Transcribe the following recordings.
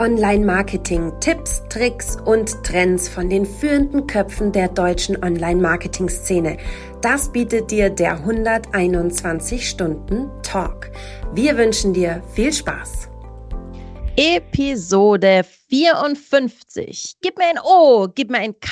Online-Marketing, Tipps, Tricks und Trends von den führenden Köpfen der deutschen Online-Marketing-Szene. Das bietet dir der 121 Stunden Talk. Wir wünschen dir viel Spaß. Episode 54. Gib mir ein O, gib mir ein K,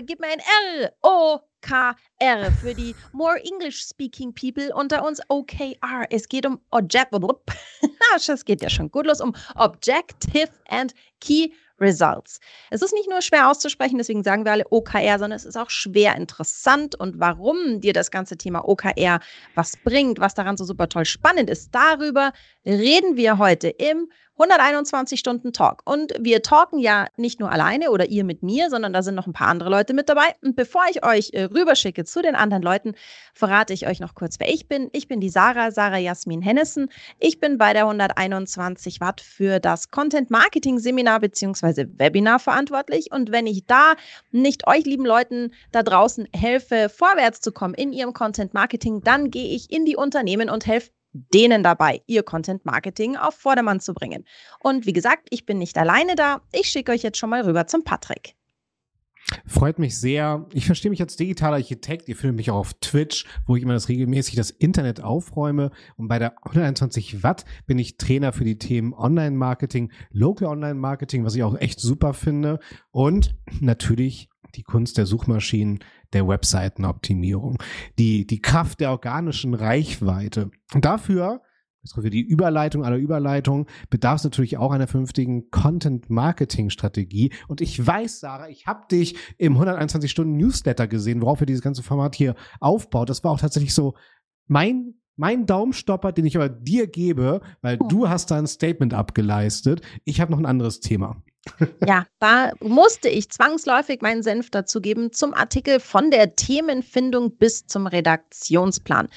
gib mir ein L. O, OKR für die More English Speaking People unter uns OKR. Es geht um es geht ja schon gut los, um Objective and Key Results. Es ist nicht nur schwer auszusprechen, deswegen sagen wir alle OKR, sondern es ist auch schwer interessant und warum dir das ganze Thema OKR was bringt, was daran so super toll spannend ist. Darüber reden wir heute im 121 Stunden Talk. Und wir talken ja nicht nur alleine oder ihr mit mir, sondern da sind noch ein paar andere Leute mit dabei. Und bevor ich euch äh, rüberschicke zu den anderen Leuten, verrate ich euch noch kurz, wer ich bin. Ich bin die Sarah, Sarah Jasmin Hennessen. Ich bin bei der 121 Watt für das Content Marketing Seminar bzw. Webinar verantwortlich. Und wenn ich da nicht euch lieben Leuten da draußen helfe, vorwärts zu kommen in ihrem Content Marketing, dann gehe ich in die Unternehmen und helfe denen dabei, ihr Content Marketing auf Vordermann zu bringen. Und wie gesagt, ich bin nicht alleine da. Ich schicke euch jetzt schon mal rüber zum Patrick. Freut mich sehr. Ich verstehe mich als digitaler Architekt. Ihr findet mich auch auf Twitch, wo ich immer das regelmäßig das Internet aufräume. Und bei der 121 Watt bin ich Trainer für die Themen Online-Marketing, Local Online-Marketing, was ich auch echt super finde. Und natürlich die Kunst der Suchmaschinen, der Webseitenoptimierung, die, die Kraft der organischen Reichweite. Und dafür, jetzt kommt die Überleitung aller Überleitungen, bedarf es natürlich auch einer vernünftigen Content-Marketing-Strategie. Und ich weiß, Sarah, ich habe dich im 121-Stunden-Newsletter gesehen, worauf wir dieses ganze Format hier aufbaut. Das war auch tatsächlich so mein mein Daumenstopper, den ich aber dir gebe, weil oh. du hast da ein Statement abgeleistet. Ich habe noch ein anderes Thema. Ja, da musste ich zwangsläufig meinen Senf dazugeben zum Artikel von der Themenfindung bis zum Redaktionsplan.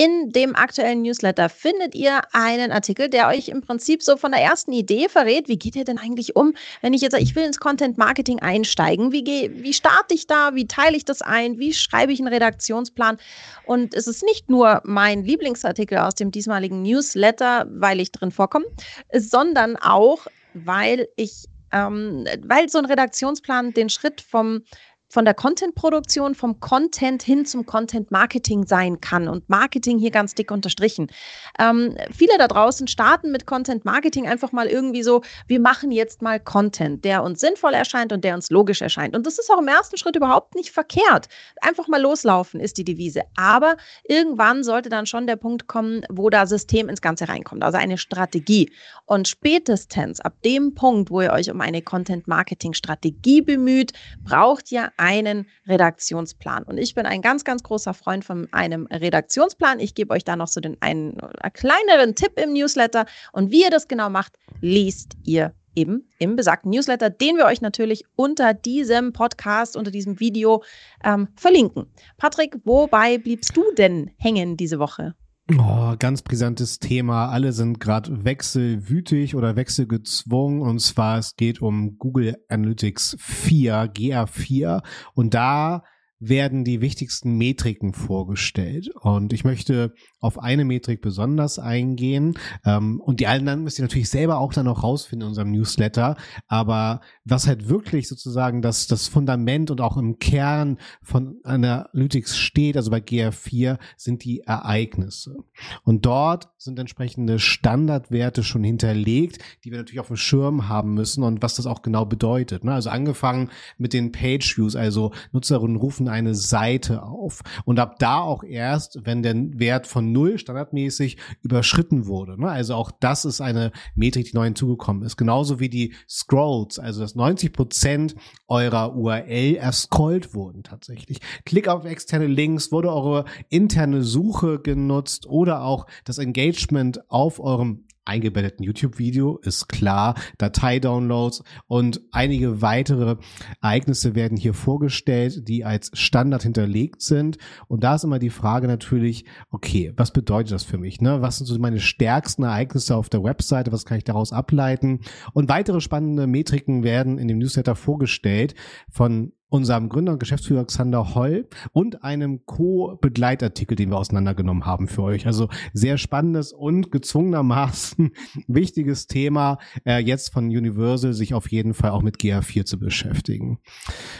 In dem aktuellen Newsletter findet ihr einen Artikel, der euch im Prinzip so von der ersten Idee verrät, wie geht ihr denn eigentlich um, wenn ich jetzt sage, ich will ins Content Marketing einsteigen, wie, geh, wie starte ich da, wie teile ich das ein, wie schreibe ich einen Redaktionsplan und es ist nicht nur mein Lieblingsartikel aus dem diesmaligen Newsletter, weil ich drin vorkomme, sondern auch, weil ich ähm, weil so ein Redaktionsplan den Schritt vom von der Content-Produktion, vom Content hin zum Content-Marketing sein kann und Marketing hier ganz dick unterstrichen. Ähm, viele da draußen starten mit Content-Marketing einfach mal irgendwie so, wir machen jetzt mal Content, der uns sinnvoll erscheint und der uns logisch erscheint. Und das ist auch im ersten Schritt überhaupt nicht verkehrt. Einfach mal loslaufen ist die Devise. Aber irgendwann sollte dann schon der Punkt kommen, wo da System ins Ganze reinkommt, also eine Strategie. Und spätestens ab dem Punkt, wo ihr euch um eine Content-Marketing-Strategie bemüht, braucht ihr einen Redaktionsplan. Und ich bin ein ganz, ganz großer Freund von einem Redaktionsplan. Ich gebe euch da noch so den einen kleineren Tipp im Newsletter. Und wie ihr das genau macht, liest ihr eben im besagten Newsletter, den wir euch natürlich unter diesem Podcast, unter diesem Video ähm, verlinken. Patrick, wobei bliebst du denn hängen diese Woche? Oh, ganz brisantes Thema. Alle sind gerade wechselwütig oder wechselgezwungen. Und zwar es geht um Google Analytics 4, GA4. Und da werden die wichtigsten Metriken vorgestellt. Und ich möchte auf eine Metrik besonders eingehen. Ähm, und die anderen müsst ihr natürlich selber auch dann noch rausfinden in unserem Newsletter. Aber was halt wirklich sozusagen das, das Fundament und auch im Kern von Analytics steht, also bei GR4, sind die Ereignisse. Und dort sind entsprechende Standardwerte schon hinterlegt, die wir natürlich auf dem Schirm haben müssen und was das auch genau bedeutet. Ne? Also angefangen mit den Page Views, also Nutzerinnen rufen eine Seite auf. Und ab da auch erst, wenn der Wert von null standardmäßig überschritten wurde. Ne? Also auch das ist eine Metrik, die neu hinzugekommen ist. Genauso wie die Scrolls, also dass 90 Prozent eurer URL erscrollt wurden tatsächlich. Klick auf externe Links, wurde eure interne Suche genutzt oder auch das Engagement auf eurem eingebetteten YouTube-Video, ist klar, Dateidownloads und einige weitere Ereignisse werden hier vorgestellt, die als Standard hinterlegt sind. Und da ist immer die Frage natürlich, okay, was bedeutet das für mich? Ne? Was sind so meine stärksten Ereignisse auf der Webseite? Was kann ich daraus ableiten? Und weitere spannende Metriken werden in dem Newsletter vorgestellt von unserem Gründer und Geschäftsführer Xander Holl und einem Co-Begleitartikel, den wir auseinandergenommen haben für euch. Also sehr spannendes und gezwungenermaßen wichtiges Thema, äh, jetzt von Universal sich auf jeden Fall auch mit GA4 zu beschäftigen.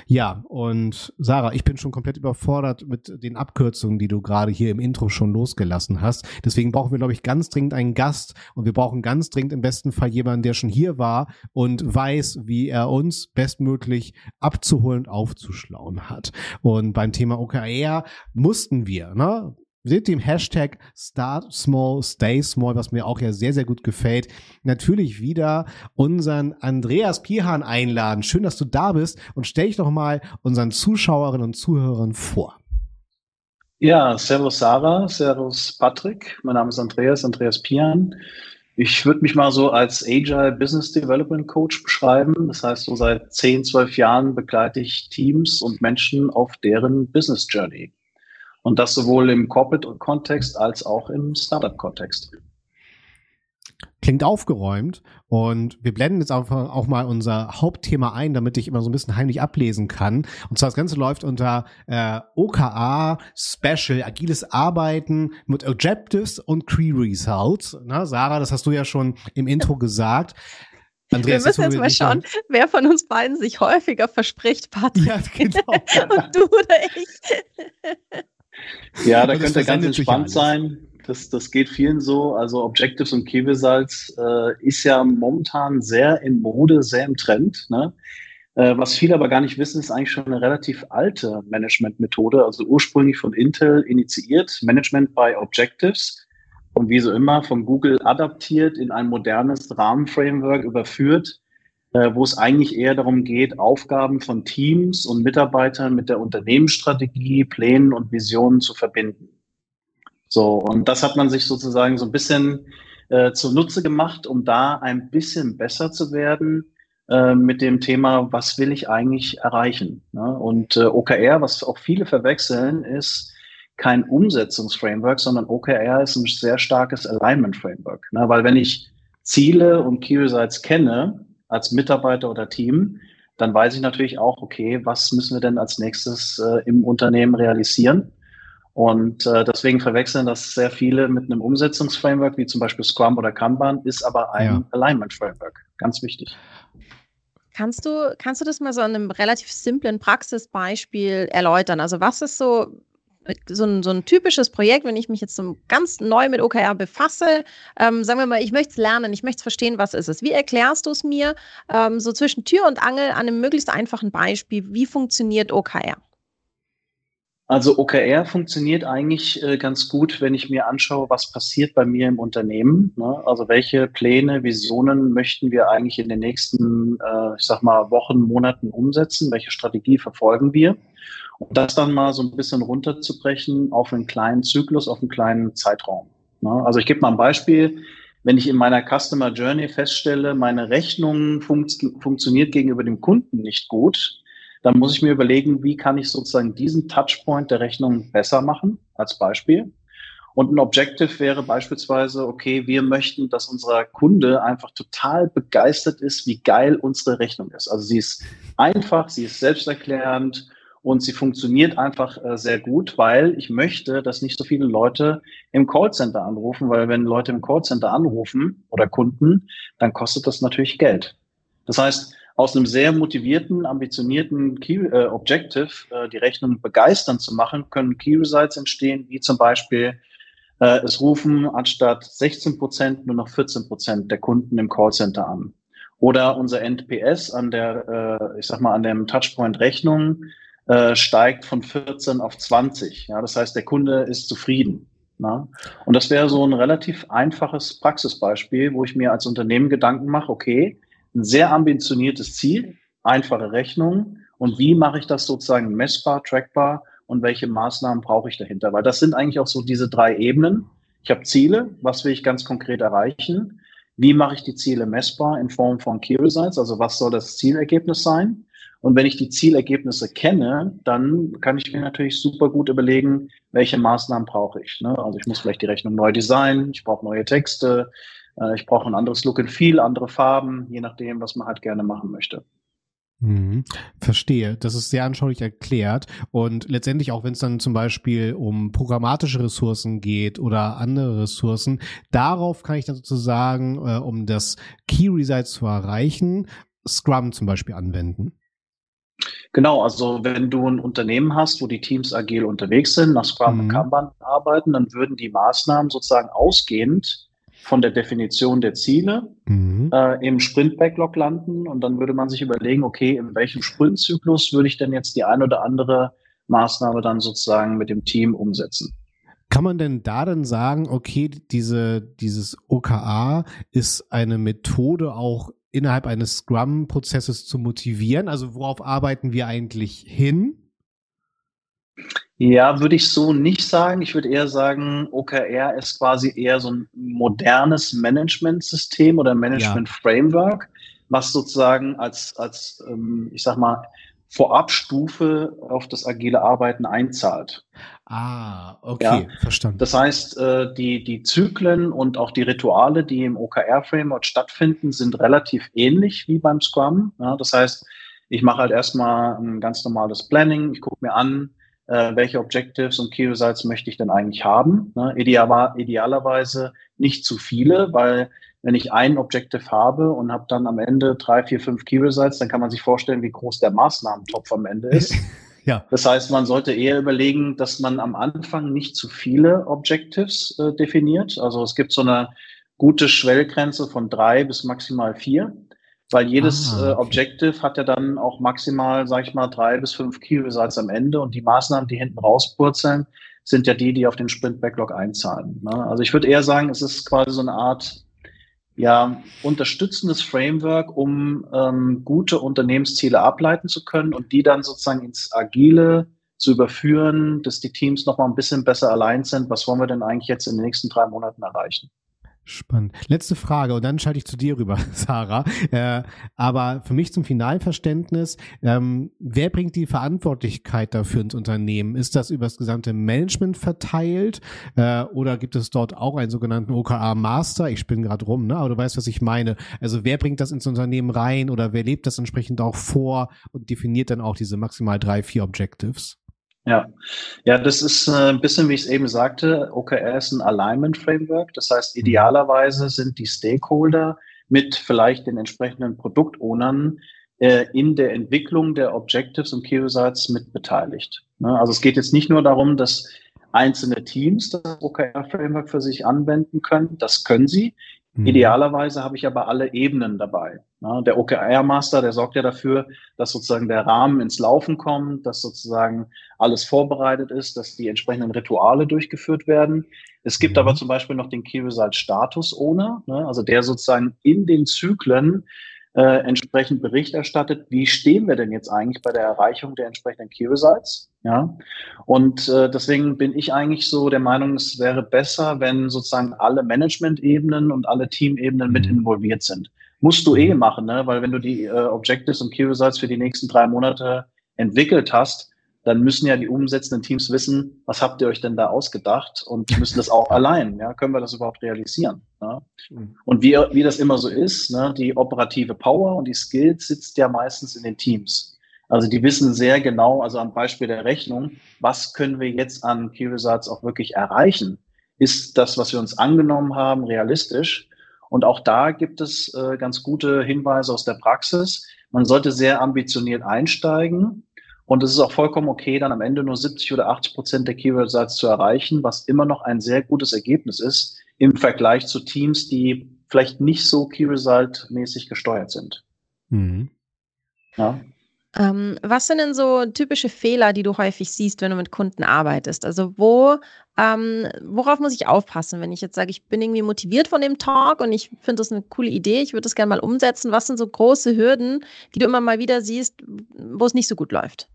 Ja, und Sarah, ich bin schon komplett überfordert mit den Abkürzungen, die du gerade hier im Intro schon losgelassen hast. Deswegen brauchen wir, glaube ich, ganz dringend einen Gast und wir brauchen ganz dringend im besten Fall jemanden, der schon hier war und weiß, wie er uns bestmöglich abzuholen und aufzuschlauen hat. Und beim Thema OKR mussten wir, ne? mit dem Hashtag Start Small, Stay Small, was mir auch ja sehr, sehr gut gefällt, natürlich wieder unseren Andreas Pihan einladen. Schön, dass du da bist und stell dich doch mal unseren Zuschauerinnen und Zuhörern vor. Ja, Servus Sarah, Servus Patrick. Mein Name ist Andreas, Andreas Pian. Ich würde mich mal so als Agile Business Development Coach beschreiben. Das heißt, so seit 10, 12 Jahren begleite ich Teams und Menschen auf deren Business Journey. Und das sowohl im Corporate-Kontext als auch im Startup-Kontext. Klingt aufgeräumt und wir blenden jetzt einfach auch mal unser Hauptthema ein, damit ich immer so ein bisschen heimlich ablesen kann. Und zwar das Ganze läuft unter äh, OKA Special, agiles Arbeiten mit Objectives und Key Results. Na, Sarah, das hast du ja schon im Intro gesagt. Andreas, wir müssen jetzt mal schauen, wer von uns beiden sich häufiger verspricht, Patrick. Ja, genau. und du oder ich. Ja, da könnte ganz entspannt sein. Das, das geht vielen so. Also Objectives und Results äh, ist ja momentan sehr in Mode, sehr im Trend. Ne? Äh, was viele aber gar nicht wissen, ist eigentlich schon eine relativ alte Management-Methode, also ursprünglich von Intel initiiert, Management by Objectives und wie so immer von Google adaptiert in ein modernes Rahmenframework überführt, äh, wo es eigentlich eher darum geht, Aufgaben von Teams und Mitarbeitern mit der Unternehmensstrategie, Plänen und Visionen zu verbinden. So, und das hat man sich sozusagen so ein bisschen äh, zunutze gemacht, um da ein bisschen besser zu werden äh, mit dem Thema, was will ich eigentlich erreichen? Ne? Und äh, OKR, was auch viele verwechseln, ist kein Umsetzungsframework, sondern OKR ist ein sehr starkes Alignment-Framework. Ne? Weil wenn ich Ziele und Key Results kenne, als Mitarbeiter oder Team, dann weiß ich natürlich auch, okay, was müssen wir denn als nächstes äh, im Unternehmen realisieren? Und äh, deswegen verwechseln das sehr viele mit einem Umsetzungsframework, wie zum Beispiel Scrum oder Kanban, ist aber ein ja. Alignment-Framework. Ganz wichtig. Kannst du, kannst du das mal so an einem relativ simplen Praxisbeispiel erläutern? Also was ist so so ein, so ein typisches Projekt, wenn ich mich jetzt so ganz neu mit OKR befasse, ähm, sagen wir mal, ich möchte es lernen, ich möchte es verstehen, was ist es? Wie erklärst du es mir ähm, so zwischen Tür und Angel an einem möglichst einfachen Beispiel? Wie funktioniert OKR? Also OKR funktioniert eigentlich äh, ganz gut, wenn ich mir anschaue, was passiert bei mir im Unternehmen. Ne? Also welche Pläne, Visionen möchten wir eigentlich in den nächsten, äh, ich sag mal, Wochen, Monaten umsetzen? Welche Strategie verfolgen wir? Und das dann mal so ein bisschen runterzubrechen auf einen kleinen Zyklus, auf einen kleinen Zeitraum. Ne? Also ich gebe mal ein Beispiel. Wenn ich in meiner Customer Journey feststelle, meine Rechnung funkt, funktioniert gegenüber dem Kunden nicht gut, dann muss ich mir überlegen, wie kann ich sozusagen diesen Touchpoint der Rechnung besser machen, als Beispiel. Und ein Objective wäre beispielsweise, okay, wir möchten, dass unser Kunde einfach total begeistert ist, wie geil unsere Rechnung ist. Also sie ist einfach, sie ist selbsterklärend und sie funktioniert einfach äh, sehr gut, weil ich möchte, dass nicht so viele Leute im Callcenter anrufen, weil wenn Leute im Callcenter anrufen oder Kunden, dann kostet das natürlich Geld. Das heißt, aus einem sehr motivierten, ambitionierten Key äh, Objective äh, die Rechnung begeistern zu machen, können Key Results entstehen, wie zum Beispiel äh, es rufen anstatt 16 Prozent nur noch 14 Prozent der Kunden im Callcenter an. Oder unser NPS an der, äh, ich sag mal, an dem Touchpoint Rechnung äh, steigt von 14 auf 20. Ja, das heißt, der Kunde ist zufrieden. Na? Und das wäre so ein relativ einfaches Praxisbeispiel, wo ich mir als Unternehmen Gedanken mache, okay, ein sehr ambitioniertes Ziel, einfache Rechnung und wie mache ich das sozusagen messbar, trackbar und welche Maßnahmen brauche ich dahinter? Weil das sind eigentlich auch so diese drei Ebenen. Ich habe Ziele, was will ich ganz konkret erreichen? Wie mache ich die Ziele messbar in Form von Key Results? Also was soll das Zielergebnis sein? Und wenn ich die Zielergebnisse kenne, dann kann ich mir natürlich super gut überlegen, welche Maßnahmen brauche ich. Ne? Also ich muss vielleicht die Rechnung neu designen, ich brauche neue Texte, äh, ich brauche ein anderes Look and Feel, andere Farben, je nachdem, was man halt gerne machen möchte. Mhm. Verstehe. Das ist sehr anschaulich erklärt. Und letztendlich auch, wenn es dann zum Beispiel um programmatische Ressourcen geht oder andere Ressourcen, darauf kann ich dann sozusagen, äh, um das Key Result zu erreichen, Scrum zum Beispiel anwenden. Genau, also wenn du ein Unternehmen hast, wo die Teams agil unterwegs sind, nach Scrum mhm. und Kanban arbeiten, dann würden die Maßnahmen sozusagen ausgehend von der Definition der Ziele mhm. äh, im Sprint-Backlog landen und dann würde man sich überlegen, okay, in welchem Sprintzyklus würde ich denn jetzt die ein oder andere Maßnahme dann sozusagen mit dem Team umsetzen? Kann man denn da dann sagen, okay, diese, dieses OKA ist eine Methode auch innerhalb eines Scrum-Prozesses zu motivieren? Also worauf arbeiten wir eigentlich hin? Ja, würde ich so nicht sagen. Ich würde eher sagen, OKR ist quasi eher so ein modernes Management-System oder Management-Framework, was sozusagen als, als ähm, ich sag mal, Vorabstufe auf das agile Arbeiten einzahlt. Ah, okay, ja? verstanden. Das heißt, äh, die, die Zyklen und auch die Rituale, die im OKR-Framework stattfinden, sind relativ ähnlich wie beim Scrum. Ja? Das heißt, ich mache halt erstmal ein ganz normales Planning, ich gucke mir an, äh, welche Objectives und Key Results möchte ich denn eigentlich haben. Ne? Ideal, idealerweise nicht zu viele, weil wenn ich ein Objective habe und habe dann am Ende drei, vier, fünf Key Results, dann kann man sich vorstellen, wie groß der Maßnahmentopf am Ende ist. ja. Das heißt, man sollte eher überlegen, dass man am Anfang nicht zu viele Objectives äh, definiert. Also es gibt so eine gute Schwellgrenze von drei bis maximal vier weil jedes ah, äh, okay. äh, Objective hat ja dann auch maximal, sag ich mal, drei bis fünf Key Results am Ende und die Maßnahmen, die hinten rauspurzeln, sind ja die, die auf den Sprint Backlog einzahlen. Ne? Also ich würde eher sagen, es ist quasi so eine Art ja, unterstützendes Framework, um ähm, gute Unternehmensziele ableiten zu können und die dann sozusagen ins Agile zu überführen, dass die Teams noch mal ein bisschen besser allein sind. Was wollen wir denn eigentlich jetzt in den nächsten drei Monaten erreichen? Spannend. Letzte Frage und dann schalte ich zu dir rüber, Sarah. Äh, aber für mich zum finalen Verständnis, ähm, wer bringt die Verantwortlichkeit dafür ins Unternehmen? Ist das über das gesamte Management verteilt äh, oder gibt es dort auch einen sogenannten OKA Master? Ich spinne gerade rum, ne? aber du weißt, was ich meine. Also wer bringt das ins Unternehmen rein oder wer lebt das entsprechend auch vor und definiert dann auch diese maximal drei, vier Objectives? Ja, ja, das ist äh, ein bisschen, wie ich es eben sagte, OKR ist ein Alignment Framework. Das heißt, mhm. idealerweise sind die Stakeholder mit vielleicht den entsprechenden Produktownern äh, in der Entwicklung der Objectives und Key Results mit beteiligt. Ne? Also es geht jetzt nicht nur darum, dass einzelne Teams das OKR-Framework für sich anwenden können. Das können sie. Mhm. Idealerweise habe ich aber alle Ebenen dabei. Ja, der OKR-Master, der sorgt ja dafür, dass sozusagen der Rahmen ins Laufen kommt, dass sozusagen alles vorbereitet ist, dass die entsprechenden Rituale durchgeführt werden. Es gibt mhm. aber zum Beispiel noch den Key Result Status Owner, ne, also der sozusagen in den Zyklen äh, entsprechend Bericht erstattet, wie stehen wir denn jetzt eigentlich bei der Erreichung der entsprechenden Key Results. Ja, und äh, deswegen bin ich eigentlich so der Meinung, es wäre besser, wenn sozusagen alle Management-Ebenen und alle Teamebenen mit mhm. involviert sind. Musst du eh machen, ne? weil wenn du die äh, Objectives und Key Results für die nächsten drei Monate entwickelt hast, dann müssen ja die umsetzenden Teams wissen, was habt ihr euch denn da ausgedacht und müssen das auch allein. Ja, können wir das überhaupt realisieren? Ja? Mhm. Und wie, wie das immer so ist, ne, die operative Power und die Skills sitzt ja meistens in den Teams. Also die wissen sehr genau, also am Beispiel der Rechnung, was können wir jetzt an Key Results auch wirklich erreichen? Ist das, was wir uns angenommen haben, realistisch? Und auch da gibt es äh, ganz gute Hinweise aus der Praxis. Man sollte sehr ambitioniert einsteigen. Und es ist auch vollkommen okay, dann am Ende nur 70 oder 80 Prozent der Key Results zu erreichen, was immer noch ein sehr gutes Ergebnis ist im Vergleich zu Teams, die vielleicht nicht so Key Result mäßig gesteuert sind. Mhm. Ja. Ähm, was sind denn so typische Fehler, die du häufig siehst, wenn du mit Kunden arbeitest? Also wo, ähm, worauf muss ich aufpassen, wenn ich jetzt sage, ich bin irgendwie motiviert von dem Talk und ich finde das eine coole Idee, ich würde das gerne mal umsetzen. Was sind so große Hürden, die du immer mal wieder siehst, wo es nicht so gut läuft?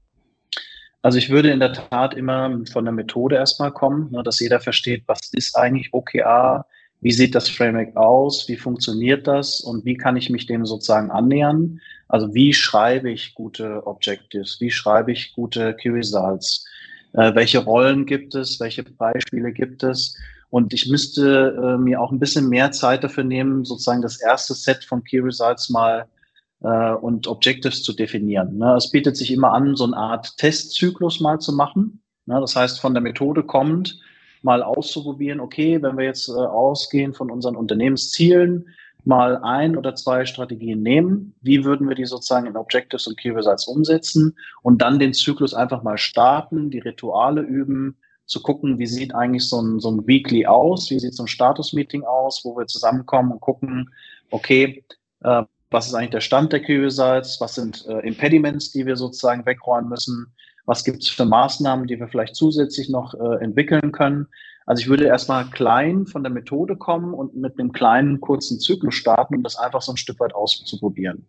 Also ich würde in der Tat immer von der Methode erstmal kommen, ne, dass jeder versteht, was ist eigentlich OKA, wie sieht das Framework aus, wie funktioniert das und wie kann ich mich dem sozusagen annähern. Also wie schreibe ich gute Objectives, wie schreibe ich gute Key Results, äh, welche Rollen gibt es, welche Beispiele gibt es. Und ich müsste äh, mir auch ein bisschen mehr Zeit dafür nehmen, sozusagen das erste Set von Key Results mal äh, und Objectives zu definieren. Ne? Es bietet sich immer an, so eine Art Testzyklus mal zu machen. Ne? Das heißt, von der Methode kommt, mal auszuprobieren, okay, wenn wir jetzt äh, ausgehen von unseren Unternehmenszielen, mal ein oder zwei Strategien nehmen, wie würden wir die sozusagen in Objectives und Key Results umsetzen und dann den Zyklus einfach mal starten, die Rituale üben, zu gucken, wie sieht eigentlich so ein, so ein Weekly aus, wie sieht so ein Status-Meeting aus, wo wir zusammenkommen und gucken, okay, äh, was ist eigentlich der Stand der Key Results, was sind äh, Impediments, die wir sozusagen wegräumen müssen, was gibt es für Maßnahmen, die wir vielleicht zusätzlich noch äh, entwickeln können. Also ich würde erstmal klein von der Methode kommen und mit einem kleinen kurzen Zyklus starten, um das einfach so ein Stück weit auszuprobieren.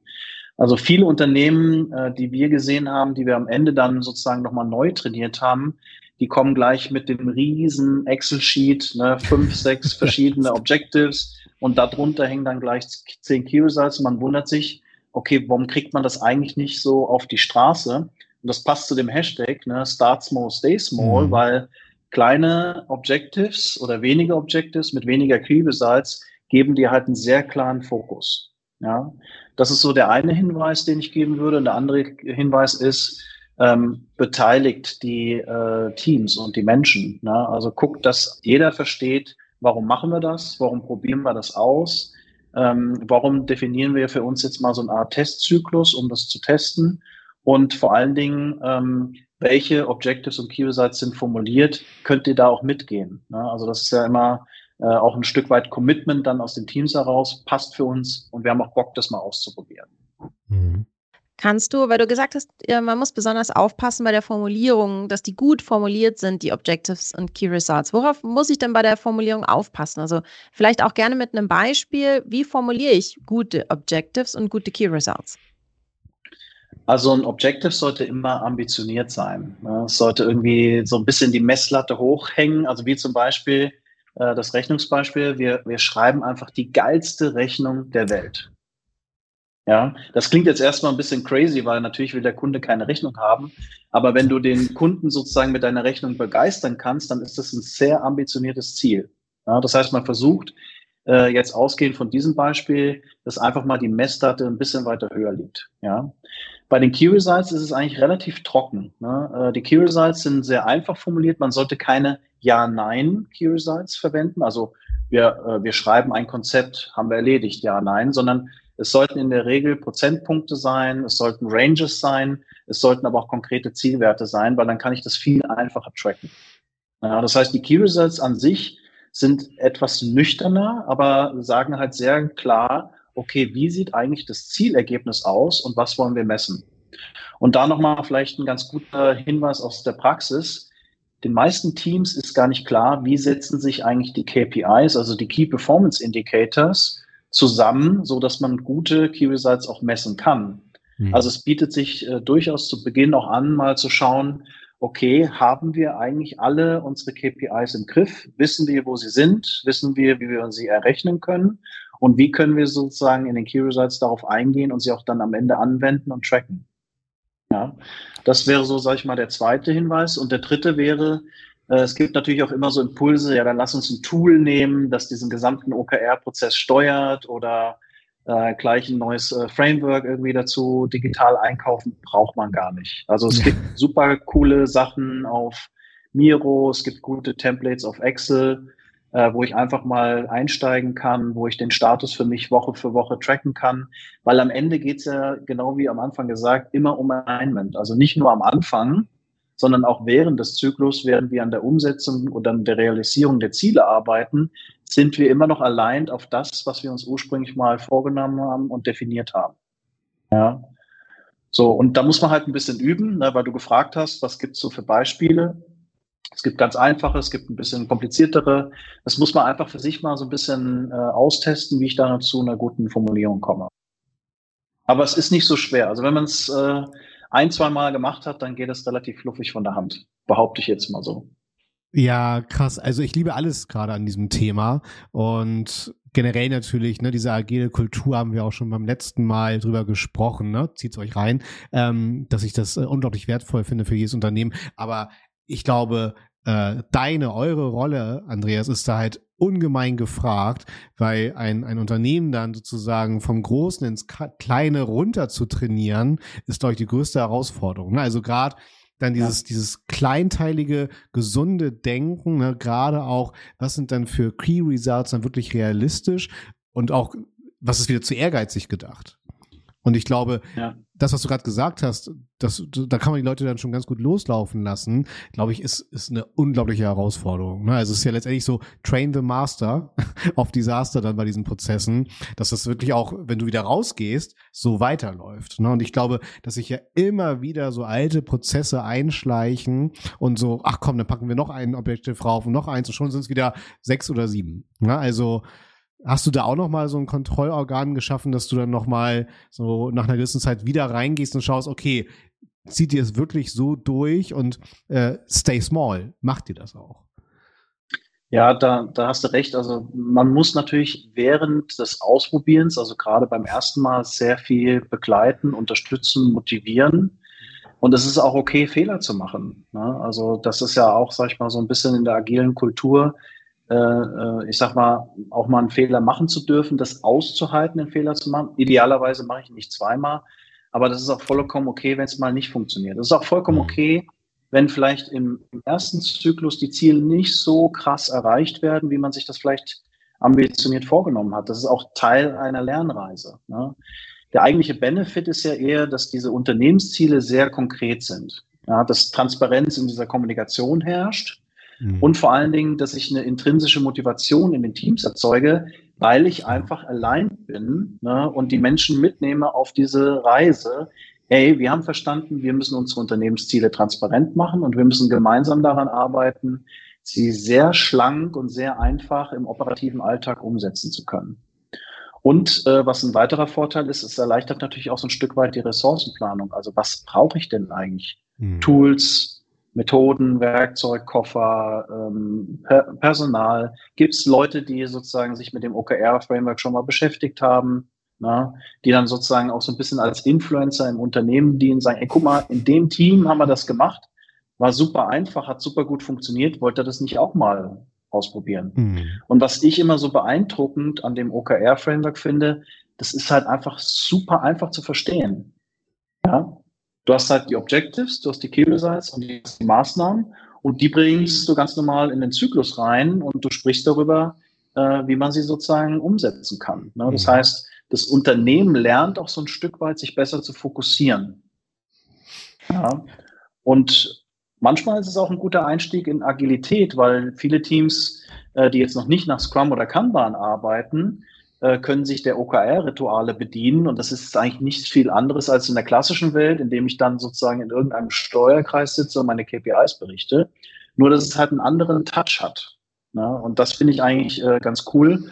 Also viele Unternehmen, äh, die wir gesehen haben, die wir am Ende dann sozusagen nochmal neu trainiert haben, die kommen gleich mit dem riesen Excel-Sheet, ne, fünf, sechs verschiedene Objectives und darunter hängen dann gleich zehn Key Results. Man wundert sich, okay, warum kriegt man das eigentlich nicht so auf die Straße? Und das passt zu dem Hashtag, ne, Start Small, Stay Small, mhm. weil kleine Objectives oder weniger Objectives mit weniger Results geben dir halt einen sehr klaren Fokus. Ja, das ist so der eine Hinweis, den ich geben würde. Und der andere Hinweis ist, ähm, beteiligt die äh, Teams und die Menschen. Ne? Also guckt, dass jeder versteht, warum machen wir das, warum probieren wir das aus, ähm, warum definieren wir für uns jetzt mal so eine Art Testzyklus, um das zu testen und vor allen Dingen, ähm, welche Objectives und Key Results sind formuliert, könnt ihr da auch mitgehen. Ne? Also das ist ja immer äh, auch ein Stück weit Commitment dann aus den Teams heraus, passt für uns und wir haben auch Bock, das mal auszuprobieren. Mhm. Kannst du, weil du gesagt hast, man muss besonders aufpassen bei der Formulierung, dass die gut formuliert sind, die Objectives und Key Results. Worauf muss ich denn bei der Formulierung aufpassen? Also vielleicht auch gerne mit einem Beispiel, wie formuliere ich gute Objectives und gute Key Results? Also ein Objective sollte immer ambitioniert sein. Ne? Es sollte irgendwie so ein bisschen die Messlatte hochhängen. Also wie zum Beispiel äh, das Rechnungsbeispiel, wir, wir schreiben einfach die geilste Rechnung der Welt. Ja, das klingt jetzt erstmal ein bisschen crazy, weil natürlich will der Kunde keine Rechnung haben. Aber wenn du den Kunden sozusagen mit deiner Rechnung begeistern kannst, dann ist das ein sehr ambitioniertes Ziel. Ja, das heißt, man versucht äh, jetzt ausgehend von diesem Beispiel, dass einfach mal die Messlatte ein bisschen weiter höher liegt. Ja, bei den Key Results ist es eigentlich relativ trocken. Ne? Äh, die Key Results sind sehr einfach formuliert. Man sollte keine Ja-Nein Key Results verwenden. Also wir, äh, wir schreiben ein Konzept, haben wir erledigt, Ja, Nein, sondern es sollten in der Regel Prozentpunkte sein, es sollten Ranges sein, es sollten aber auch konkrete Zielwerte sein, weil dann kann ich das viel einfacher tracken. Ja, das heißt, die Key Results an sich sind etwas nüchterner, aber sagen halt sehr klar, okay, wie sieht eigentlich das Zielergebnis aus und was wollen wir messen? Und da nochmal vielleicht ein ganz guter Hinweis aus der Praxis. Den meisten Teams ist gar nicht klar, wie setzen sich eigentlich die KPIs, also die Key Performance Indicators, zusammen, so dass man gute Key Results auch messen kann. Mhm. Also es bietet sich äh, durchaus zu Beginn auch an, mal zu schauen, okay, haben wir eigentlich alle unsere KPIs im Griff? Wissen wir, wo sie sind? Wissen wir, wie wir sie errechnen können? Und wie können wir sozusagen in den Key Results darauf eingehen und sie auch dann am Ende anwenden und tracken? Ja, das wäre so, sage ich mal, der zweite Hinweis. Und der dritte wäre, äh, es gibt natürlich auch immer so Impulse, ja, dann lass uns ein Tool nehmen, das diesen gesamten OKR-Prozess steuert oder äh, gleich ein neues äh, Framework irgendwie dazu digital einkaufen, braucht man gar nicht. Also es ja. gibt super coole Sachen auf Miro, es gibt gute Templates auf Excel, äh, wo ich einfach mal einsteigen kann, wo ich den Status für mich Woche für Woche tracken kann. Weil am Ende geht's ja, genau wie am Anfang gesagt, immer um Alignment. Also nicht nur am Anfang, sondern auch während des Zyklus, während wir an der Umsetzung und an der Realisierung der Ziele arbeiten, sind wir immer noch allein auf das, was wir uns ursprünglich mal vorgenommen haben und definiert haben. Ja. So, und da muss man halt ein bisschen üben, ne, weil du gefragt hast, was gibt's so für Beispiele? Es gibt ganz einfache, es gibt ein bisschen kompliziertere. Das muss man einfach für sich mal so ein bisschen äh, austesten, wie ich da zu einer guten Formulierung komme. Aber es ist nicht so schwer. Also wenn man es äh, ein, zwei Mal gemacht hat, dann geht es relativ fluffig von der Hand. Behaupte ich jetzt mal so. Ja, krass. Also ich liebe alles gerade an diesem Thema und generell natürlich, ne, diese agile Kultur haben wir auch schon beim letzten Mal drüber gesprochen, ne? Zieht's euch rein, ähm, dass ich das äh, unglaublich wertvoll finde für jedes Unternehmen. Aber ich glaube, äh, deine, eure Rolle, Andreas, ist da halt ungemein gefragt, weil ein, ein Unternehmen dann sozusagen vom Großen ins Kleine runter zu trainieren, ist, glaube ich, die größte Herausforderung. Ne? Also gerade dann dieses, ja. dieses kleinteilige, gesunde Denken, ne? gerade auch, was sind dann für Key Results dann wirklich realistisch und auch, was ist wieder zu ehrgeizig gedacht? Und ich glaube, ja. das, was du gerade gesagt hast, das, da kann man die Leute dann schon ganz gut loslaufen lassen, glaube ich, ist, ist eine unglaubliche Herausforderung. Ne? Also es ist ja letztendlich so, train the master auf Desaster dann bei diesen Prozessen, dass das wirklich auch, wenn du wieder rausgehst, so weiterläuft. Ne? Und ich glaube, dass sich ja immer wieder so alte Prozesse einschleichen und so, ach komm, dann packen wir noch ein Objective rauf und noch eins und schon sind es wieder sechs oder sieben. Ne? Also Hast du da auch noch mal so ein Kontrollorgan geschaffen, dass du dann noch mal so nach einer gewissen Zeit wieder reingehst und schaust, okay, zieht ihr es wirklich so durch und äh, stay small, macht ihr das auch? Ja, da, da hast du recht. Also man muss natürlich während des Ausprobierens, also gerade beim ersten Mal, sehr viel begleiten, unterstützen, motivieren. Und es ist auch okay, Fehler zu machen. Ne? Also das ist ja auch, sag ich mal, so ein bisschen in der agilen Kultur äh, äh, ich sag mal, auch mal einen Fehler machen zu dürfen, das auszuhalten, den Fehler zu machen. Idealerweise mache ich ihn nicht zweimal, aber das ist auch vollkommen okay, wenn es mal nicht funktioniert. Das ist auch vollkommen mhm. okay, wenn vielleicht im, im, ersten Zyklus die Ziele nicht so krass erreicht werden, wie man sich das vielleicht ambitioniert vorgenommen hat. Das ist auch Teil einer Lernreise. Ne? Der eigentliche Benefit ist ja eher, dass diese Unternehmensziele sehr konkret sind. Ja, dass Transparenz in dieser Kommunikation herrscht Mhm. Und vor allen Dingen, dass ich eine intrinsische Motivation in den Teams erzeuge, weil ich einfach allein bin ne, und die Menschen mitnehme auf diese Reise. Hey, wir haben verstanden, wir müssen unsere Unternehmensziele transparent machen und wir müssen gemeinsam daran arbeiten, sie sehr schlank und sehr einfach im operativen Alltag umsetzen zu können. Und äh, was ein weiterer Vorteil ist, es erleichtert natürlich auch so ein Stück weit die Ressourcenplanung. Also was brauche ich denn eigentlich? Mhm. Tools, Methoden, Werkzeugkoffer, ähm, per Personal? Gibt es Leute, die sozusagen sich mit dem OKR-Framework schon mal beschäftigt haben, na, die dann sozusagen auch so ein bisschen als Influencer im Unternehmen dienen, sagen, ey, guck mal, in dem Team haben wir das gemacht, war super einfach, hat super gut funktioniert, wollte ihr das nicht auch mal ausprobieren? Mhm. Und was ich immer so beeindruckend an dem OKR-Framework finde, das ist halt einfach super einfach zu verstehen. Ja, Du hast halt die Objectives, du hast die Key Results und die, die Maßnahmen und die bringst du ganz normal in den Zyklus rein und du sprichst darüber, äh, wie man sie sozusagen umsetzen kann. Ne? Das mhm. heißt, das Unternehmen lernt auch so ein Stück weit, sich besser zu fokussieren. Ja. Und manchmal ist es auch ein guter Einstieg in Agilität, weil viele Teams, äh, die jetzt noch nicht nach Scrum oder Kanban arbeiten, äh, können sich der OKR-Rituale bedienen. Und das ist eigentlich nichts viel anderes als in der klassischen Welt, in dem ich dann sozusagen in irgendeinem Steuerkreis sitze und meine KPIs berichte. Nur, dass es halt einen anderen Touch hat. Ne? Und das finde ich eigentlich äh, ganz cool.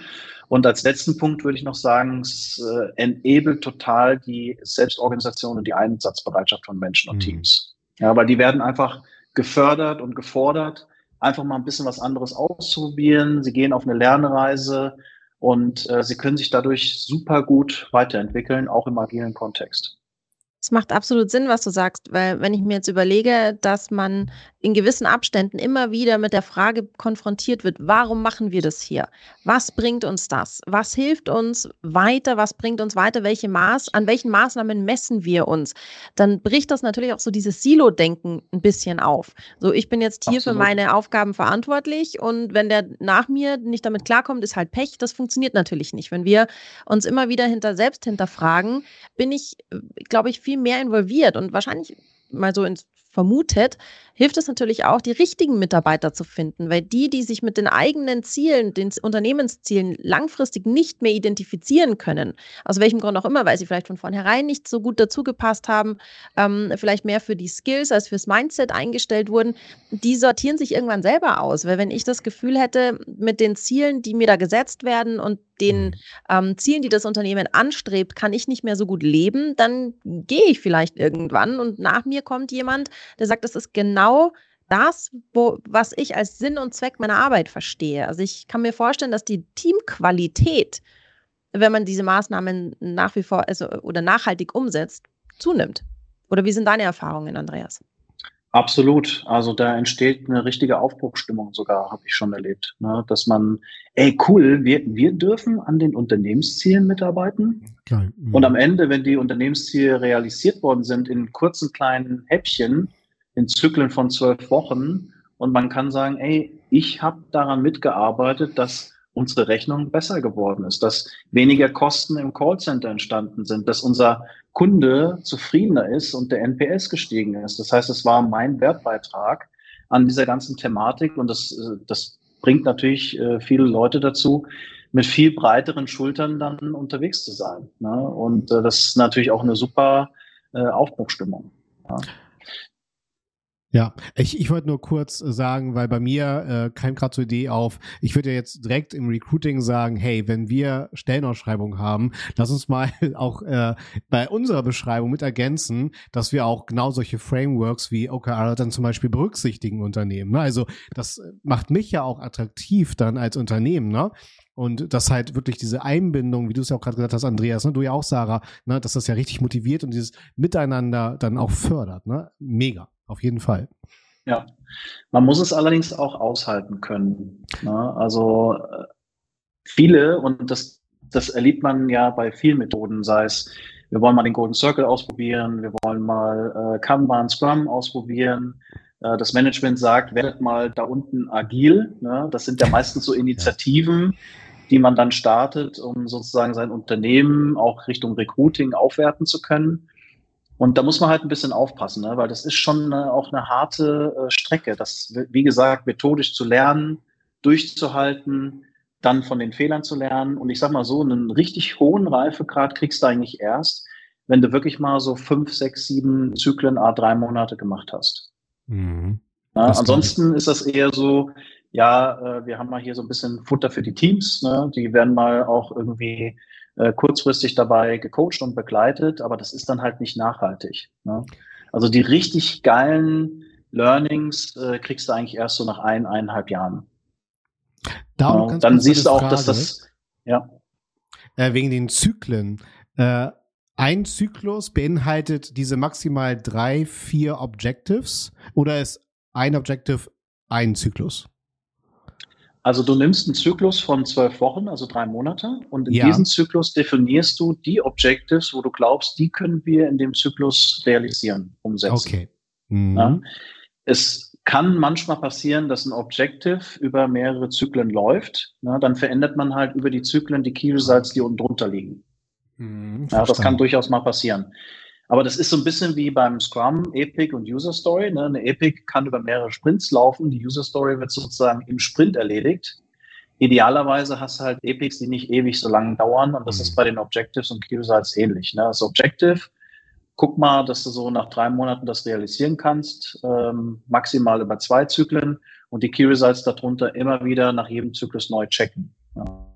Und als letzten Punkt würde ich noch sagen, es äh, enabled total die Selbstorganisation und die Einsatzbereitschaft von Menschen und mhm. Teams. Ja, weil die werden einfach gefördert und gefordert, einfach mal ein bisschen was anderes auszuprobieren. Sie gehen auf eine Lernreise und äh, sie können sich dadurch super gut weiterentwickeln, auch im agilen Kontext. Es macht absolut Sinn, was du sagst, weil wenn ich mir jetzt überlege, dass man in gewissen Abständen immer wieder mit der Frage konfrontiert wird, warum machen wir das hier? Was bringt uns das? Was hilft uns weiter? Was bringt uns weiter? Welche Maß, an welchen Maßnahmen messen wir uns? Dann bricht das natürlich auch so dieses Silo-Denken ein bisschen auf. So, ich bin jetzt hier Absolut. für meine Aufgaben verantwortlich und wenn der nach mir nicht damit klarkommt, ist halt Pech. Das funktioniert natürlich nicht. Wenn wir uns immer wieder hinter selbst hinterfragen, bin ich, glaube ich, viel mehr involviert und wahrscheinlich mal so ins vermutet, hilft es natürlich auch, die richtigen Mitarbeiter zu finden, weil die, die sich mit den eigenen Zielen, den Unternehmenszielen langfristig nicht mehr identifizieren können, aus welchem Grund auch immer, weil sie vielleicht von vornherein nicht so gut dazu gepasst haben, ähm, vielleicht mehr für die Skills als fürs Mindset eingestellt wurden, die sortieren sich irgendwann selber aus, weil wenn ich das Gefühl hätte, mit den Zielen, die mir da gesetzt werden und den mhm. ähm, Zielen, die das Unternehmen anstrebt, kann ich nicht mehr so gut leben, dann gehe ich vielleicht irgendwann und nach mir kommt jemand, der sagt, das ist genau das, wo, was ich als Sinn und Zweck meiner Arbeit verstehe. Also ich kann mir vorstellen, dass die Teamqualität, wenn man diese Maßnahmen nach wie vor also, oder nachhaltig umsetzt, zunimmt. Oder wie sind deine Erfahrungen, Andreas? Absolut. Also da entsteht eine richtige Aufbruchstimmung sogar, habe ich schon erlebt. Ne? Dass man, ey, cool, wir, wir dürfen an den Unternehmenszielen mitarbeiten. Geil. Mhm. Und am Ende, wenn die Unternehmensziele realisiert worden sind, in kurzen kleinen Häppchen, in Zyklen von zwölf Wochen, und man kann sagen, ey, ich habe daran mitgearbeitet, dass unsere Rechnung besser geworden ist, dass weniger Kosten im Callcenter entstanden sind, dass unser Kunde zufriedener ist und der NPS gestiegen ist. Das heißt, es war mein Wertbeitrag an dieser ganzen Thematik und das, äh, das bringt natürlich äh, viele Leute dazu, mit viel breiteren Schultern dann unterwegs zu sein. Ne? Und äh, das ist natürlich auch eine super Aufbruchstimmung. Ja. Ja, ich, ich wollte nur kurz sagen, weil bei mir äh, kam gerade zur Idee auf, ich würde ja jetzt direkt im Recruiting sagen, hey, wenn wir Stellenausschreibungen haben, lass uns mal auch äh, bei unserer Beschreibung mit ergänzen, dass wir auch genau solche Frameworks wie OKR dann zum Beispiel berücksichtigen Unternehmen. Ne? Also das macht mich ja auch attraktiv dann als Unternehmen, ne? Und das halt wirklich diese Einbindung, wie du es ja auch gerade gesagt hast, Andreas, ne, du ja auch, Sarah, ne, dass das ja richtig motiviert und dieses Miteinander dann auch fördert. Ne? Mega auf jeden Fall. Ja, man muss es allerdings auch aushalten können. Ne? Also äh, viele, und das, das erlebt man ja bei vielen Methoden, sei es, wir wollen mal den Golden Circle ausprobieren, wir wollen mal äh, Kanban, Scrum ausprobieren. Äh, das Management sagt, werdet mal da unten agil. Ne? Das sind ja meistens so Initiativen, die man dann startet, um sozusagen sein Unternehmen auch Richtung Recruiting aufwerten zu können. Und da muss man halt ein bisschen aufpassen, ne? weil das ist schon äh, auch eine harte äh, Strecke. Das, wie gesagt, methodisch zu lernen, durchzuhalten, dann von den Fehlern zu lernen. Und ich sag mal so, einen richtig hohen Reifegrad kriegst du eigentlich erst, wenn du wirklich mal so fünf, sechs, sieben Zyklen a drei Monate gemacht hast. Mhm. Ja, ansonsten ist das eher so, ja, äh, wir haben mal hier so ein bisschen Futter für die Teams. Ne? Die werden mal auch irgendwie äh, kurzfristig dabei gecoacht und begleitet, aber das ist dann halt nicht nachhaltig. Ne? Also die richtig geilen Learnings äh, kriegst du eigentlich erst so nach ein, eineinhalb Jahren. Darum genau. Dann siehst du auch, Frage, dass das, ja. Äh, wegen den Zyklen. Äh, ein Zyklus beinhaltet diese maximal drei, vier Objectives oder ist ein Objective ein Zyklus? Also du nimmst einen Zyklus von zwölf Wochen, also drei Monate, und in ja. diesem Zyklus definierst du die Objectives, wo du glaubst, die können wir in dem Zyklus realisieren, umsetzen. Okay. Mhm. Ja? Es kann manchmal passieren, dass ein Objective über mehrere Zyklen läuft. Na, dann verändert man halt über die Zyklen die Key Results, die unten drunter liegen. Mhm, ja, das kann durchaus mal passieren. Aber das ist so ein bisschen wie beim Scrum, Epic und User Story. Ne? Eine Epic kann über mehrere Sprints laufen. Die User Story wird sozusagen im Sprint erledigt. Idealerweise hast du halt Epics, die nicht ewig so lange dauern. Und das mhm. ist bei den Objectives und Key Results ähnlich. Ne? Das Objective, guck mal, dass du so nach drei Monaten das realisieren kannst, ähm, maximal über zwei Zyklen und die Key Results darunter immer wieder nach jedem Zyklus neu checken. Ja.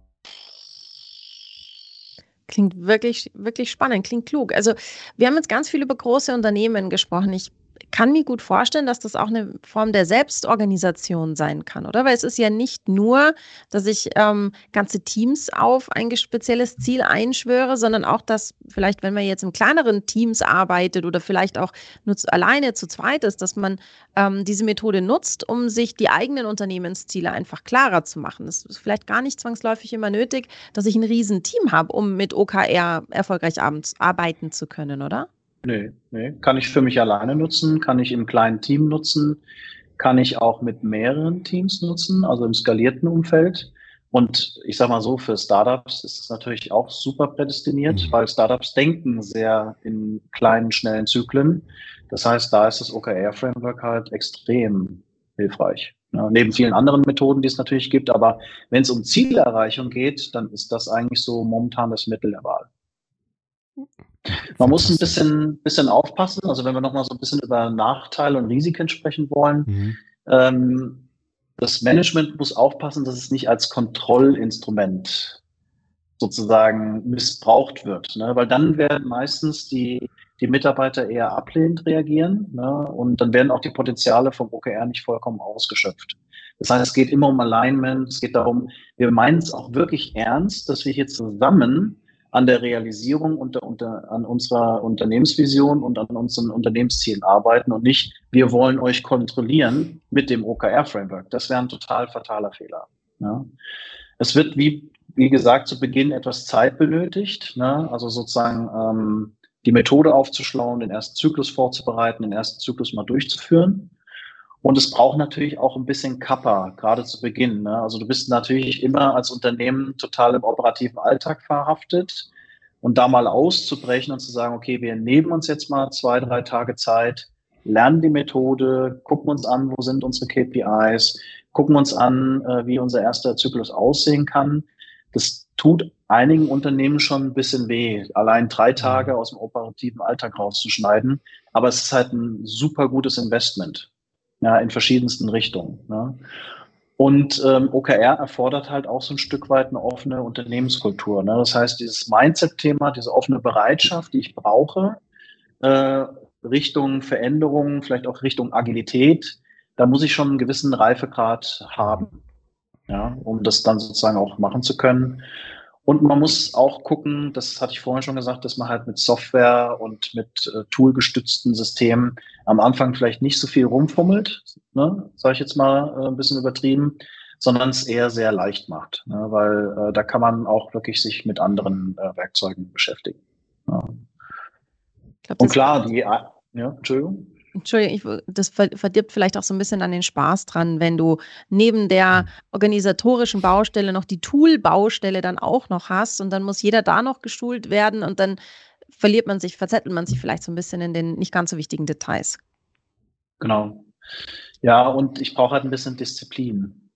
Klingt wirklich, wirklich spannend, klingt klug. Also wir haben jetzt ganz viel über große Unternehmen gesprochen. Ich kann mir gut vorstellen, dass das auch eine Form der Selbstorganisation sein kann, oder? Weil es ist ja nicht nur, dass ich ähm, ganze Teams auf ein spezielles Ziel einschwöre, sondern auch, dass vielleicht, wenn man jetzt in kleineren Teams arbeitet oder vielleicht auch nur zu, alleine zu zweit ist, dass man ähm, diese Methode nutzt, um sich die eigenen Unternehmensziele einfach klarer zu machen. Es ist vielleicht gar nicht zwangsläufig immer nötig, dass ich ein Riesenteam habe, um mit OKR erfolgreich arbeiten zu können, oder? Nee, nee. Kann ich für mich alleine nutzen, kann ich im kleinen Team nutzen, kann ich auch mit mehreren Teams nutzen, also im skalierten Umfeld. Und ich sage mal so, für Startups ist es natürlich auch super prädestiniert, mhm. weil Startups denken sehr in kleinen, schnellen Zyklen. Das heißt, da ist das OKR-Framework halt extrem hilfreich. Ja, neben vielen anderen Methoden, die es natürlich gibt. Aber wenn es um Zielerreichung geht, dann ist das eigentlich so momentan das Mittel der Wahl. Man muss ein bisschen, bisschen aufpassen. Also wenn wir nochmal so ein bisschen über Nachteile und Risiken sprechen wollen, mhm. ähm, das Management muss aufpassen, dass es nicht als Kontrollinstrument sozusagen missbraucht wird, ne? weil dann werden meistens die, die Mitarbeiter eher ablehnend reagieren ne? und dann werden auch die Potenziale vom OKR nicht vollkommen ausgeschöpft. Das heißt, es geht immer um Alignment, es geht darum, wir meinen es auch wirklich ernst, dass wir hier zusammen an der Realisierung unter, unter, an unserer Unternehmensvision und an unseren Unternehmenszielen arbeiten und nicht, wir wollen euch kontrollieren mit dem OKR-Framework. Das wäre ein total fataler Fehler. Ja. Es wird, wie, wie gesagt, zu Beginn etwas Zeit benötigt, ne? also sozusagen ähm, die Methode aufzuschlauen, den ersten Zyklus vorzubereiten, den ersten Zyklus mal durchzuführen. Und es braucht natürlich auch ein bisschen Kappa, gerade zu Beginn. Ne? Also du bist natürlich immer als Unternehmen total im operativen Alltag verhaftet. Und da mal auszubrechen und zu sagen, okay, wir nehmen uns jetzt mal zwei, drei Tage Zeit, lernen die Methode, gucken uns an, wo sind unsere KPIs, gucken uns an, äh, wie unser erster Zyklus aussehen kann. Das tut einigen Unternehmen schon ein bisschen weh, allein drei Tage aus dem operativen Alltag rauszuschneiden. Aber es ist halt ein super gutes Investment ja, in verschiedensten Richtungen. Ne? Und ähm, OKR erfordert halt auch so ein Stück weit eine offene Unternehmenskultur. Ne? Das heißt, dieses Mindset-Thema, diese offene Bereitschaft, die ich brauche, äh, Richtung Veränderung, vielleicht auch Richtung Agilität, da muss ich schon einen gewissen Reifegrad haben, ja, um das dann sozusagen auch machen zu können. Und man muss auch gucken, das hatte ich vorhin schon gesagt, dass man halt mit Software und mit äh, toolgestützten Systemen am Anfang vielleicht nicht so viel rumfummelt, ne, sage ich jetzt mal äh, ein bisschen übertrieben, sondern es eher sehr leicht macht, ne, weil äh, da kann man auch wirklich sich mit anderen äh, Werkzeugen beschäftigen. Ja. Glaub, und klar, die, ja, Entschuldigung. Entschuldigung, ich, das verdirbt vielleicht auch so ein bisschen an den Spaß dran, wenn du neben der hm. organisatorischen Baustelle noch die Tool-Baustelle dann auch noch hast und dann muss jeder da noch geschult werden und dann verliert man sich, verzettelt man sich vielleicht so ein bisschen in den nicht ganz so wichtigen Details. Genau. Ja, und ich brauche halt ein bisschen Disziplin.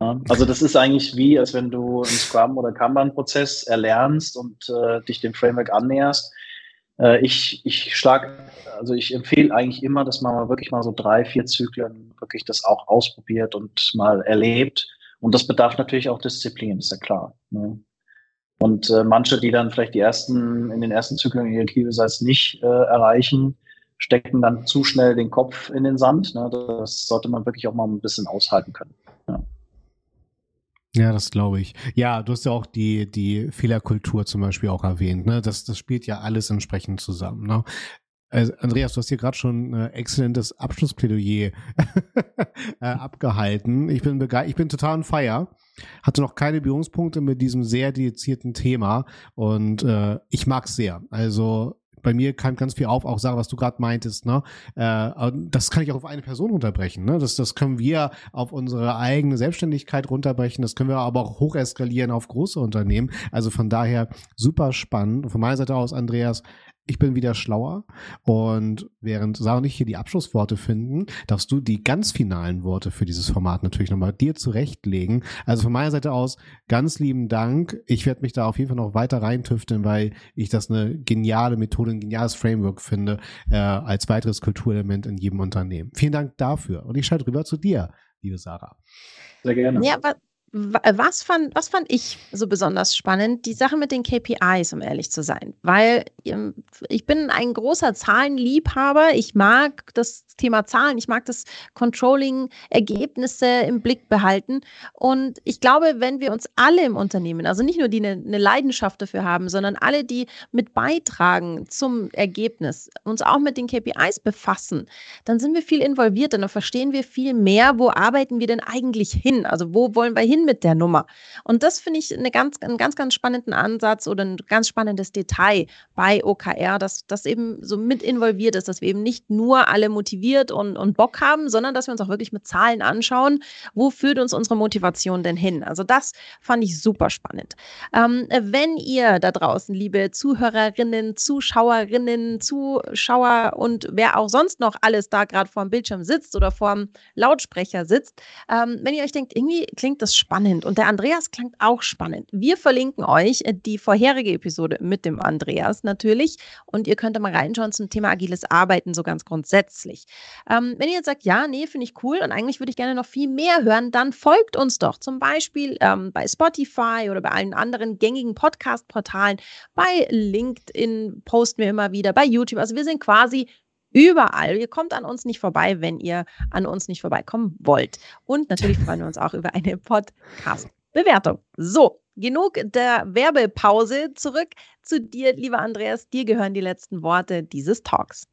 Ja, also das ist eigentlich wie, als wenn du einen Scrum- oder Kanban-Prozess erlernst und äh, dich dem Framework annäherst äh, ich, ich schlag, also ich empfehle eigentlich immer, dass man wirklich mal so drei, vier Zyklen wirklich das auch ausprobiert und mal erlebt. Und das bedarf natürlich auch Disziplin, ist ja klar. Ne? Und äh, manche, die dann vielleicht die ersten, in den ersten Zyklen ihre Key-Results nicht äh, erreichen, stecken dann zu schnell den Kopf in den Sand. Ne? Das sollte man wirklich auch mal ein bisschen aushalten können. Ja. Ja, das glaube ich. Ja, du hast ja auch die, die Fehlerkultur zum Beispiel auch erwähnt. Ne? Das, das spielt ja alles entsprechend zusammen. Ne? Also Andreas, du hast hier gerade schon ein exzellentes Abschlussplädoyer äh, abgehalten. Ich bin ich bin total on fire. Hatte noch keine Berührungspunkte mit diesem sehr dedizierten Thema und äh, ich mag es sehr. Also bei mir kam ganz viel auf, auch Sarah, was du gerade meintest, ne? Äh, das kann ich auch auf eine Person runterbrechen, ne? Das, das können wir auf unsere eigene Selbstständigkeit runterbrechen, das können wir aber auch hocheskalieren auf große Unternehmen. Also von daher super spannend. Von meiner Seite aus, Andreas, ich bin wieder schlauer. Und während Sarah und ich hier die Abschlussworte finden, darfst du die ganz finalen Worte für dieses Format natürlich nochmal dir zurechtlegen. Also von meiner Seite aus ganz lieben Dank. Ich werde mich da auf jeden Fall noch weiter reintüfteln, weil ich das eine geniale Methode, ein geniales Framework finde, äh, als weiteres Kulturelement in jedem Unternehmen. Vielen Dank dafür. Und ich schalte rüber zu dir, liebe Sarah. Sehr gerne. Ja, aber was fand, was fand ich so besonders spannend? Die Sache mit den KPIs, um ehrlich zu sein. Weil ähm, ich bin ein großer Zahlenliebhaber. Ich mag das Thema Zahlen. Ich mag das Controlling, Ergebnisse im Blick behalten. Und ich glaube, wenn wir uns alle im Unternehmen, also nicht nur die eine, eine Leidenschaft dafür haben, sondern alle, die mit beitragen zum Ergebnis, uns auch mit den KPIs befassen, dann sind wir viel involvierter. Dann verstehen wir viel mehr, wo arbeiten wir denn eigentlich hin? Also wo wollen wir hin? Mit der Nummer? Und das finde ich eine ganz, einen ganz, ganz spannenden Ansatz oder ein ganz spannendes Detail bei OKR, dass das eben so mit involviert ist, dass wir eben nicht nur alle motiviert und, und Bock haben, sondern dass wir uns auch wirklich mit Zahlen anschauen, wo führt uns unsere Motivation denn hin? Also das fand ich super spannend. Ähm, wenn ihr da draußen, liebe Zuhörerinnen, Zuschauerinnen, Zuschauer und wer auch sonst noch alles da gerade vor dem Bildschirm sitzt oder vor dem Lautsprecher sitzt, ähm, wenn ihr euch denkt, irgendwie klingt das spannend, spannend und der Andreas klingt auch spannend. Wir verlinken euch äh, die vorherige Episode mit dem Andreas natürlich und ihr könnt da mal reinschauen zum Thema agiles Arbeiten so ganz grundsätzlich. Ähm, wenn ihr jetzt sagt, ja, nee, finde ich cool und eigentlich würde ich gerne noch viel mehr hören, dann folgt uns doch zum Beispiel ähm, bei Spotify oder bei allen anderen gängigen Podcast-Portalen. Bei LinkedIn posten wir immer wieder, bei YouTube. Also wir sind quasi überall. Ihr kommt an uns nicht vorbei, wenn ihr an uns nicht vorbeikommen wollt. Und natürlich freuen wir uns auch über eine Podcast-Bewertung. So, genug der Werbepause. Zurück zu dir, lieber Andreas. Dir gehören die letzten Worte dieses Talks.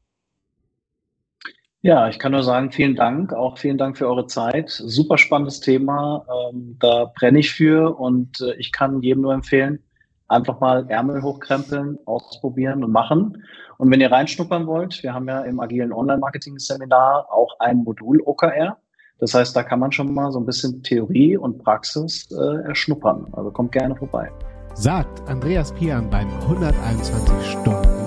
Ja, ich kann nur sagen, vielen Dank. Auch vielen Dank für eure Zeit. Super spannendes Thema. Ähm, da brenne ich für und äh, ich kann jedem nur empfehlen, einfach mal Ärmel hochkrempeln, ausprobieren und machen. Und wenn ihr reinschnuppern wollt, wir haben ja im agilen Online-Marketing-Seminar auch ein Modul OKR. Das heißt, da kann man schon mal so ein bisschen Theorie und Praxis äh, erschnuppern. Also kommt gerne vorbei. Sagt Andreas Pian beim 121 Stunden